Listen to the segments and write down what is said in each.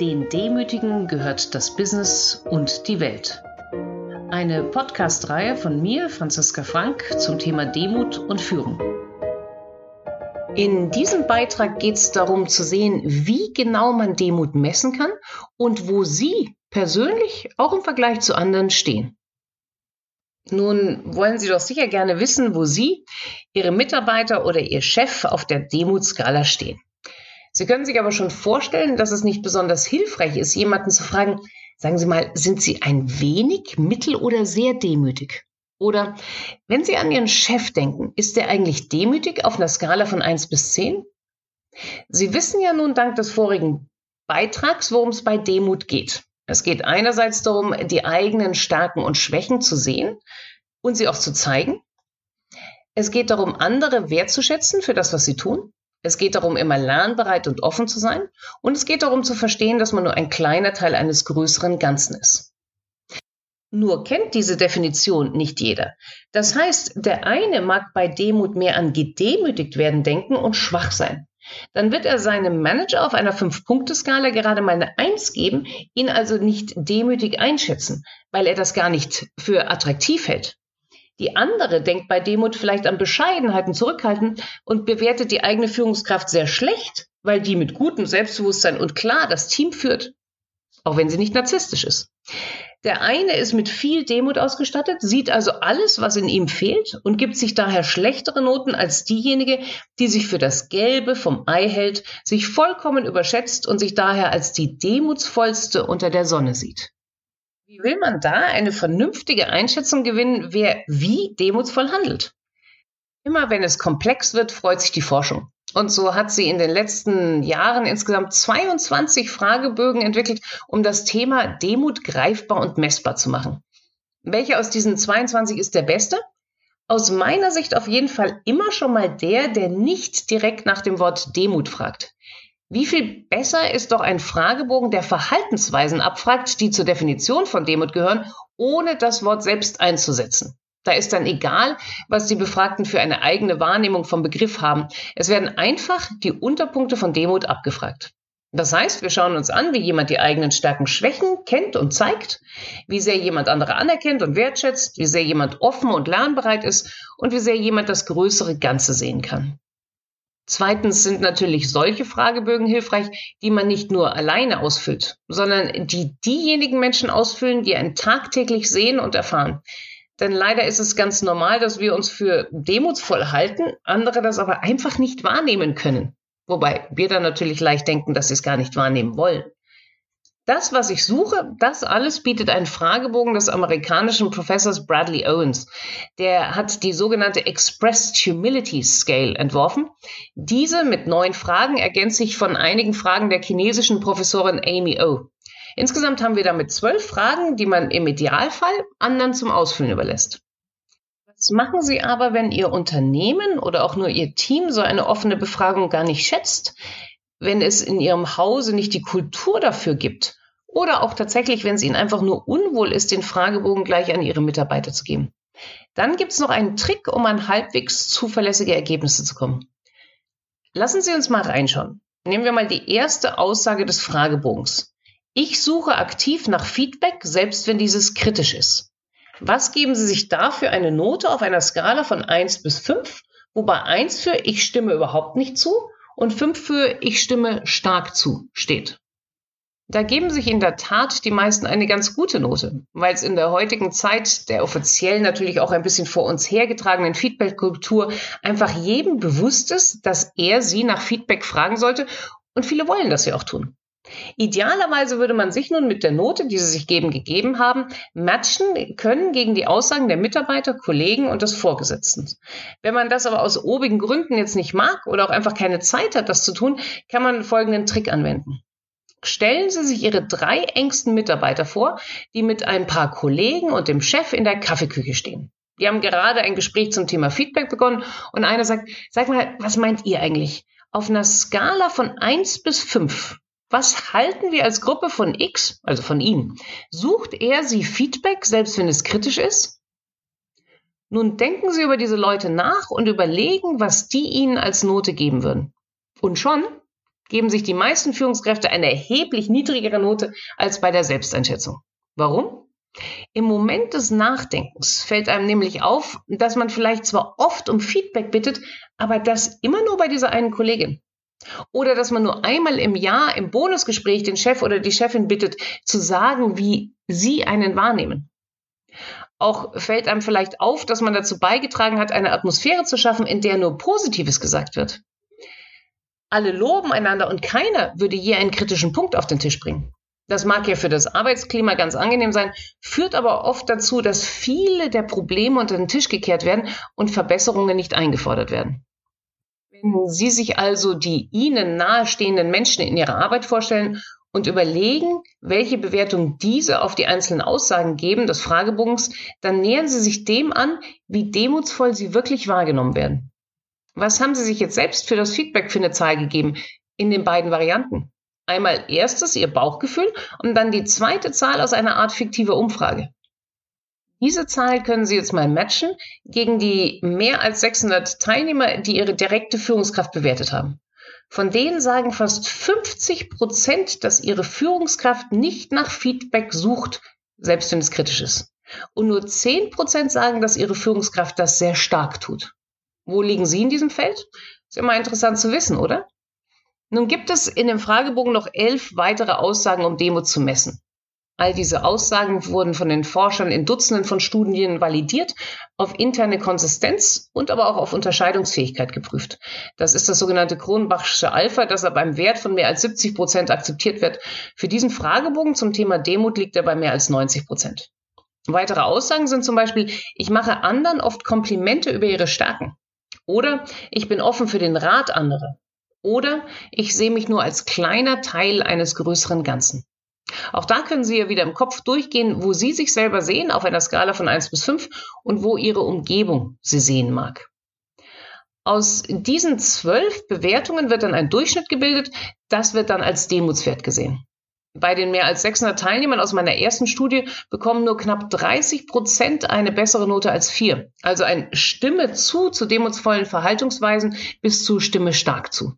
Den Demütigen gehört das Business und die Welt. Eine Podcast-Reihe von mir, Franziska Frank, zum Thema Demut und Führung. In diesem Beitrag geht es darum zu sehen, wie genau man Demut messen kann und wo Sie persönlich auch im Vergleich zu anderen stehen. Nun wollen Sie doch sicher gerne wissen, wo Sie, Ihre Mitarbeiter oder Ihr Chef auf der Demutskala stehen. Sie können sich aber schon vorstellen, dass es nicht besonders hilfreich ist, jemanden zu fragen, sagen Sie mal, sind Sie ein wenig, mittel oder sehr demütig? Oder wenn Sie an Ihren Chef denken, ist der eigentlich demütig auf einer Skala von 1 bis 10? Sie wissen ja nun dank des vorigen Beitrags, worum es bei Demut geht. Es geht einerseits darum, die eigenen Stärken und Schwächen zu sehen und sie auch zu zeigen. Es geht darum, andere wertzuschätzen für das, was sie tun. Es geht darum, immer lernbereit und offen zu sein. Und es geht darum zu verstehen, dass man nur ein kleiner Teil eines größeren Ganzen ist. Nur kennt diese Definition nicht jeder. Das heißt, der eine mag bei Demut mehr an gedemütigt werden denken und schwach sein. Dann wird er seinem Manager auf einer Fünf-Punkte-Skala gerade mal eine Eins geben, ihn also nicht demütig einschätzen, weil er das gar nicht für attraktiv hält. Die andere denkt bei Demut vielleicht an Bescheidenheit und Zurückhalten und bewertet die eigene Führungskraft sehr schlecht, weil die mit gutem Selbstbewusstsein und klar das Team führt, auch wenn sie nicht narzisstisch ist. Der eine ist mit viel Demut ausgestattet, sieht also alles, was in ihm fehlt und gibt sich daher schlechtere Noten als diejenige, die sich für das Gelbe vom Ei hält, sich vollkommen überschätzt und sich daher als die demutsvollste unter der Sonne sieht. Wie will man da eine vernünftige Einschätzung gewinnen, wer wie demutsvoll handelt? Immer wenn es komplex wird, freut sich die Forschung. Und so hat sie in den letzten Jahren insgesamt 22 Fragebögen entwickelt, um das Thema Demut greifbar und messbar zu machen. Welcher aus diesen 22 ist der beste? Aus meiner Sicht auf jeden Fall immer schon mal der, der nicht direkt nach dem Wort Demut fragt. Wie viel besser ist doch ein Fragebogen, der Verhaltensweisen abfragt, die zur Definition von Demut gehören, ohne das Wort selbst einzusetzen. Da ist dann egal, was die Befragten für eine eigene Wahrnehmung vom Begriff haben. Es werden einfach die Unterpunkte von Demut abgefragt. Das heißt, wir schauen uns an, wie jemand die eigenen Stärken, Schwächen kennt und zeigt, wie sehr jemand andere anerkennt und wertschätzt, wie sehr jemand offen und lernbereit ist und wie sehr jemand das größere Ganze sehen kann. Zweitens sind natürlich solche Fragebögen hilfreich, die man nicht nur alleine ausfüllt, sondern die diejenigen Menschen ausfüllen, die einen tagtäglich sehen und erfahren. Denn leider ist es ganz normal, dass wir uns für demutsvoll halten, andere das aber einfach nicht wahrnehmen können. Wobei wir dann natürlich leicht denken, dass sie es gar nicht wahrnehmen wollen. Das, was ich suche, das alles bietet ein Fragebogen des amerikanischen Professors Bradley Owens. Der hat die sogenannte Expressed Humility Scale entworfen. Diese mit neun Fragen ergänzt sich von einigen Fragen der chinesischen Professorin Amy O. Insgesamt haben wir damit zwölf Fragen, die man im Idealfall anderen zum Ausfüllen überlässt. Was machen Sie aber, wenn Ihr Unternehmen oder auch nur Ihr Team so eine offene Befragung gar nicht schätzt? Wenn es in ihrem Hause nicht die Kultur dafür gibt oder auch tatsächlich, wenn es ihnen einfach nur unwohl ist, den Fragebogen gleich an ihre Mitarbeiter zu geben. Dann gibt es noch einen Trick, um an halbwegs zuverlässige Ergebnisse zu kommen. Lassen Sie uns mal reinschauen. Nehmen wir mal die erste Aussage des Fragebogens. Ich suche aktiv nach Feedback, selbst wenn dieses kritisch ist. Was geben Sie sich da für eine Note auf einer Skala von 1 bis 5, wobei 1 für ich stimme überhaupt nicht zu und 5 für Ich stimme stark zu steht. Da geben sich in der Tat die meisten eine ganz gute Note, weil es in der heutigen Zeit der offiziell natürlich auch ein bisschen vor uns hergetragenen Feedback-Kultur einfach jedem bewusst ist, dass er sie nach Feedback fragen sollte und viele wollen das ja auch tun. Idealerweise würde man sich nun mit der Note, die sie sich geben, gegeben haben, matchen können gegen die Aussagen der Mitarbeiter, Kollegen und des Vorgesetzten. Wenn man das aber aus obigen Gründen jetzt nicht mag oder auch einfach keine Zeit hat, das zu tun, kann man folgenden Trick anwenden. Stellen Sie sich Ihre drei engsten Mitarbeiter vor, die mit ein paar Kollegen und dem Chef in der Kaffeeküche stehen. Die haben gerade ein Gespräch zum Thema Feedback begonnen und einer sagt, sag mal, was meint ihr eigentlich? Auf einer Skala von eins bis fünf was halten wir als Gruppe von X, also von ihm? Sucht er sie Feedback, selbst wenn es kritisch ist? Nun denken Sie über diese Leute nach und überlegen, was die Ihnen als Note geben würden. Und schon geben sich die meisten Führungskräfte eine erheblich niedrigere Note als bei der Selbsteinschätzung. Warum? Im Moment des Nachdenkens fällt einem nämlich auf, dass man vielleicht zwar oft um Feedback bittet, aber das immer nur bei dieser einen Kollegin. Oder dass man nur einmal im Jahr im Bonusgespräch den Chef oder die Chefin bittet, zu sagen, wie sie einen wahrnehmen. Auch fällt einem vielleicht auf, dass man dazu beigetragen hat, eine Atmosphäre zu schaffen, in der nur Positives gesagt wird. Alle loben einander und keiner würde je einen kritischen Punkt auf den Tisch bringen. Das mag ja für das Arbeitsklima ganz angenehm sein, führt aber oft dazu, dass viele der Probleme unter den Tisch gekehrt werden und Verbesserungen nicht eingefordert werden. Wenn Sie sich also die Ihnen nahestehenden Menschen in Ihrer Arbeit vorstellen und überlegen, welche Bewertung diese auf die einzelnen Aussagen geben des Fragebogens, dann nähern Sie sich dem an, wie demutsvoll Sie wirklich wahrgenommen werden. Was haben Sie sich jetzt selbst für das Feedback für eine Zahl gegeben in den beiden Varianten? Einmal erstes Ihr Bauchgefühl und dann die zweite Zahl aus einer Art fiktiver Umfrage. Diese Zahl können Sie jetzt mal matchen gegen die mehr als 600 Teilnehmer, die Ihre direkte Führungskraft bewertet haben. Von denen sagen fast 50 Prozent, dass ihre Führungskraft nicht nach Feedback sucht, selbst wenn es kritisch ist. Und nur 10 Prozent sagen, dass ihre Führungskraft das sehr stark tut. Wo liegen Sie in diesem Feld? Ist immer interessant zu wissen, oder? Nun gibt es in dem Fragebogen noch elf weitere Aussagen, um Demo zu messen. All diese Aussagen wurden von den Forschern in Dutzenden von Studien validiert, auf interne Konsistenz und aber auch auf Unterscheidungsfähigkeit geprüft. Das ist das sogenannte Kronbachsche Alpha, das ab einem Wert von mehr als 70 Prozent akzeptiert wird. Für diesen Fragebogen zum Thema Demut liegt er bei mehr als 90 Prozent. Weitere Aussagen sind zum Beispiel, ich mache anderen oft Komplimente über ihre Stärken. Oder ich bin offen für den Rat anderer. Oder ich sehe mich nur als kleiner Teil eines größeren Ganzen. Auch da können Sie ja wieder im Kopf durchgehen, wo Sie sich selber sehen auf einer Skala von 1 bis 5 und wo Ihre Umgebung Sie sehen mag. Aus diesen zwölf Bewertungen wird dann ein Durchschnitt gebildet. Das wird dann als Demutswert gesehen. Bei den mehr als 600 Teilnehmern aus meiner ersten Studie bekommen nur knapp 30 Prozent eine bessere Note als vier. Also ein Stimme zu zu demutsvollen Verhaltensweisen bis zu Stimme stark zu.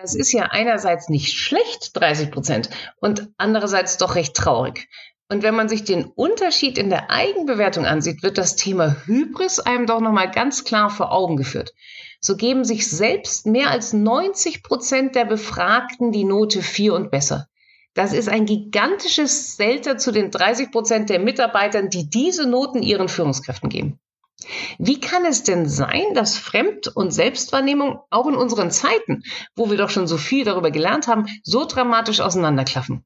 Das ist ja einerseits nicht schlecht, 30 Prozent, und andererseits doch recht traurig. Und wenn man sich den Unterschied in der Eigenbewertung ansieht, wird das Thema Hybris einem doch nochmal ganz klar vor Augen geführt. So geben sich selbst mehr als 90 Prozent der Befragten die Note 4 und besser. Das ist ein gigantisches Delta zu den 30 Prozent der Mitarbeitern, die diese Noten ihren Führungskräften geben. Wie kann es denn sein, dass Fremd- und Selbstwahrnehmung auch in unseren Zeiten, wo wir doch schon so viel darüber gelernt haben, so dramatisch auseinanderklaffen?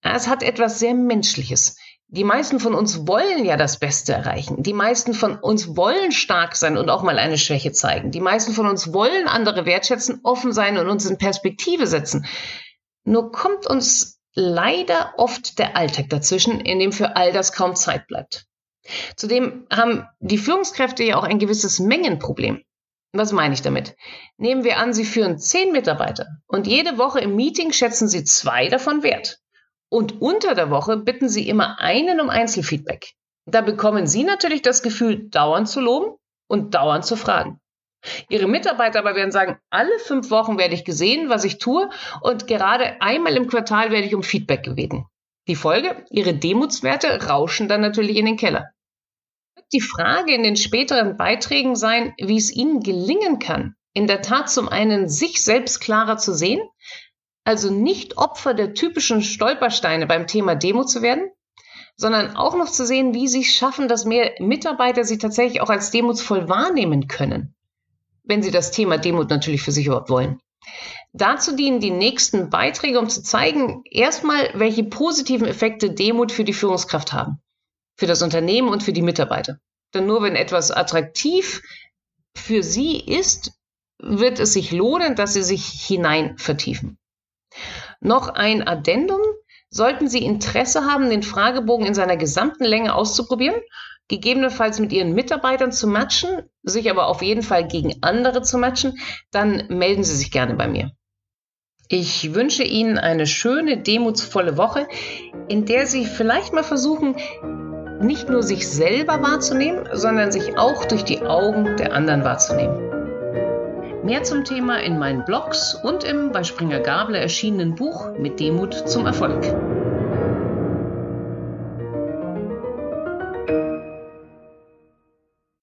Es hat etwas sehr Menschliches. Die meisten von uns wollen ja das Beste erreichen. Die meisten von uns wollen stark sein und auch mal eine Schwäche zeigen. Die meisten von uns wollen andere wertschätzen, offen sein und uns in Perspektive setzen. Nur kommt uns leider oft der Alltag dazwischen, in dem für all das kaum Zeit bleibt. Zudem haben die Führungskräfte ja auch ein gewisses Mengenproblem. Was meine ich damit? Nehmen wir an, Sie führen zehn Mitarbeiter und jede Woche im Meeting schätzen Sie zwei davon wert. Und unter der Woche bitten Sie immer einen um Einzelfeedback. Da bekommen Sie natürlich das Gefühl, dauernd zu loben und dauernd zu fragen. Ihre Mitarbeiter aber werden sagen, alle fünf Wochen werde ich gesehen, was ich tue und gerade einmal im Quartal werde ich um Feedback gebeten. Die Folge, Ihre Demutswerte rauschen dann natürlich in den Keller die Frage in den späteren Beiträgen sein, wie es Ihnen gelingen kann, in der Tat zum einen sich selbst klarer zu sehen, also nicht Opfer der typischen Stolpersteine beim Thema Demo zu werden, sondern auch noch zu sehen, wie Sie es schaffen, dass mehr Mitarbeiter Sie tatsächlich auch als demutsvoll wahrnehmen können, wenn Sie das Thema Demut natürlich für sich überhaupt wollen. Dazu dienen die nächsten Beiträge, um zu zeigen, erstmal, welche positiven Effekte Demut für die Führungskraft haben für das Unternehmen und für die Mitarbeiter. Denn nur wenn etwas attraktiv für sie ist, wird es sich lohnen, dass sie sich hinein vertiefen. Noch ein Addendum. Sollten Sie Interesse haben, den Fragebogen in seiner gesamten Länge auszuprobieren, gegebenenfalls mit Ihren Mitarbeitern zu matchen, sich aber auf jeden Fall gegen andere zu matchen, dann melden Sie sich gerne bei mir. Ich wünsche Ihnen eine schöne, demutsvolle Woche, in der Sie vielleicht mal versuchen, nicht nur sich selber wahrzunehmen, sondern sich auch durch die Augen der anderen wahrzunehmen. Mehr zum Thema in meinen Blogs und im bei Springer Gabler erschienenen Buch Mit Demut zum Erfolg.